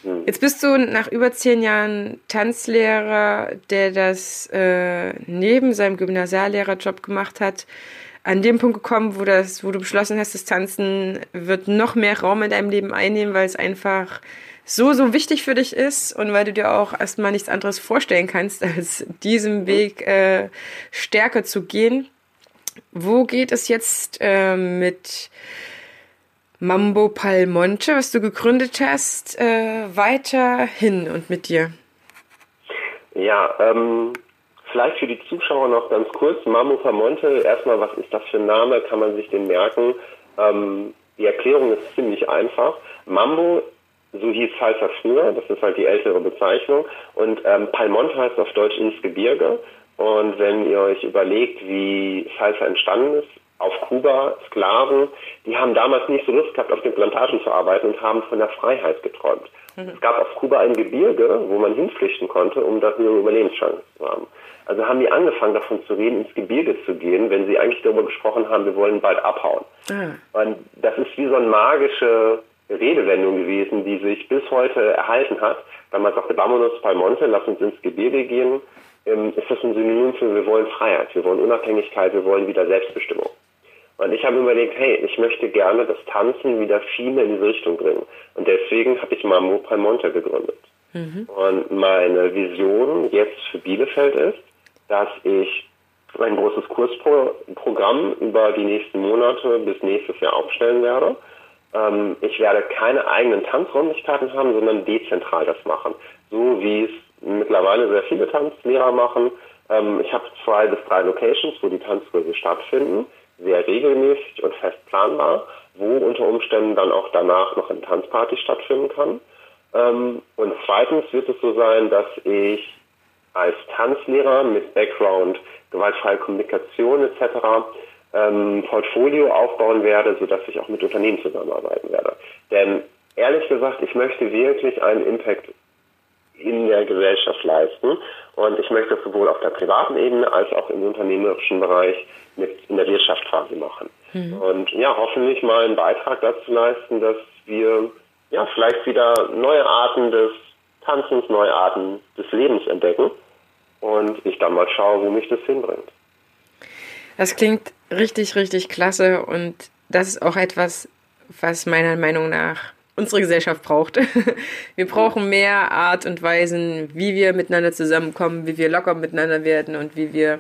Mhm. Jetzt bist du nach über zehn Jahren Tanzlehrer, der das äh, neben seinem Gymnasiallehrerjob gemacht hat an dem Punkt gekommen, wo das, wo du beschlossen hast, das Tanzen wird noch mehr Raum in deinem Leben einnehmen, weil es einfach so, so wichtig für dich ist und weil du dir auch erstmal nichts anderes vorstellen kannst, (laughs) als diesen Weg äh, stärker zu gehen. Wo geht es jetzt äh, mit Mambo Palmonte, was du gegründet hast, äh, weiterhin und mit dir? Ja, ähm, vielleicht für die Zuschauer noch ganz kurz. Mambo Palmonte, erstmal, was ist das für ein Name? Kann man sich den merken? Ähm, die Erklärung ist ziemlich einfach. Mambo, so hieß Salsa früher, das ist halt die ältere Bezeichnung. Und ähm, Palmonte heißt auf Deutsch ins Gebirge. Und wenn ihr euch überlegt, wie Salsa entstanden ist, auf Kuba, Sklaven, die haben damals nicht so Lust gehabt, auf den Plantagen zu arbeiten und haben von der Freiheit geträumt. Mhm. Es gab auf Kuba ein Gebirge, wo man hinflüchten konnte, um da höhere Überlebenschancen zu haben. Also haben die angefangen davon zu reden, ins Gebirge zu gehen, wenn sie eigentlich darüber gesprochen haben, wir wollen bald abhauen. Mhm. Und das ist wie so eine magische Redewendung gewesen, die sich bis heute erhalten hat. Damals sagte Bamonus Palmonte, lass uns ins Gebirge gehen, ähm, ist das ein Synonym für wir wollen Freiheit, wir wollen Unabhängigkeit, wir wollen wieder Selbstbestimmung. Und ich habe überlegt, hey, ich möchte gerne das Tanzen wieder viel mehr in diese Richtung bringen. Und deswegen habe ich Mambo Palmonte gegründet. Mhm. Und meine Vision jetzt für Bielefeld ist, dass ich ein großes Kursprogramm über die nächsten Monate bis nächstes Jahr aufstellen werde. Ähm, ich werde keine eigenen Tanzräumlichkeiten haben, sondern dezentral das machen. So wie es mittlerweile sehr viele Tanzlehrer machen. Ähm, ich habe zwei bis drei Locations, wo die Tanzkurse stattfinden, sehr regelmäßig und fest planbar, wo unter Umständen dann auch danach noch eine Tanzparty stattfinden kann. Ähm, und zweitens wird es so sein, dass ich als Tanzlehrer mit Background gewaltfreie Kommunikation etc. Ähm, Portfolio aufbauen werde, sodass ich auch mit Unternehmen zusammenarbeiten werde. Denn ehrlich gesagt, ich möchte wirklich einen Impact in der Gesellschaft leisten. Und ich möchte das sowohl auf der privaten Ebene als auch im unternehmerischen Bereich mit in der Wirtschaft quasi machen. Mhm. Und ja, hoffentlich mal einen Beitrag dazu leisten, dass wir ja vielleicht wieder neue Arten des Tanzens, neue Arten des Lebens entdecken und ich dann mal schaue, wo mich das hinbringt. Das klingt richtig, richtig klasse und das ist auch etwas, was meiner Meinung nach unsere Gesellschaft braucht. (laughs) Wir brauchen mehr Art und Weisen, wie wir miteinander zusammenkommen, wie wir locker miteinander werden und wie wir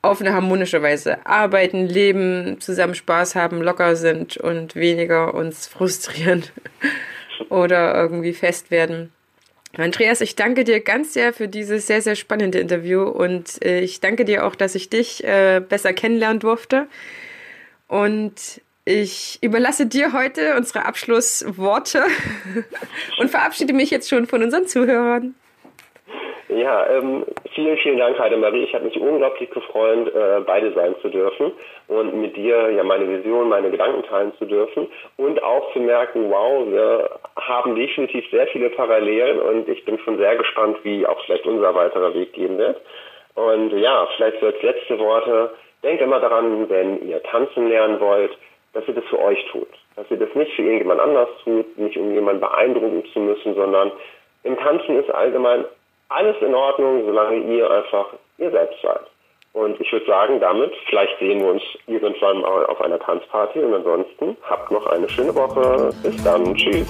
auf eine harmonische Weise arbeiten, leben, zusammen Spaß haben, locker sind und weniger uns frustrieren (laughs) oder irgendwie fest werden. Andreas, ich danke dir ganz sehr für dieses sehr, sehr spannende Interview und äh, ich danke dir auch, dass ich dich äh, besser kennenlernen durfte. Und ich überlasse dir heute unsere Abschlussworte (laughs) und verabschiede mich jetzt schon von unseren Zuhörern. Ja, ähm, vielen, vielen Dank, Heidemarie. Ich habe mich unglaublich gefreut, äh, beide sein zu dürfen und mit dir ja meine Vision, meine Gedanken teilen zu dürfen und auch zu merken, wow, wir haben definitiv sehr viele Parallelen und ich bin schon sehr gespannt, wie auch vielleicht unser weiterer Weg gehen wird. Und ja, vielleicht so als letzte Worte, denkt immer daran, wenn ihr tanzen lernen wollt, dass ihr das für euch tut. Dass ihr das nicht für irgendjemand anders tut, nicht um jemanden beeindrucken zu müssen, sondern im Tanzen ist allgemein alles in Ordnung, solange ihr einfach ihr selbst seid. Und ich würde sagen, damit, vielleicht sehen wir uns irgendwann mal auf einer Tanzparty und ansonsten habt noch eine schöne Woche. Bis dann. Tschüss.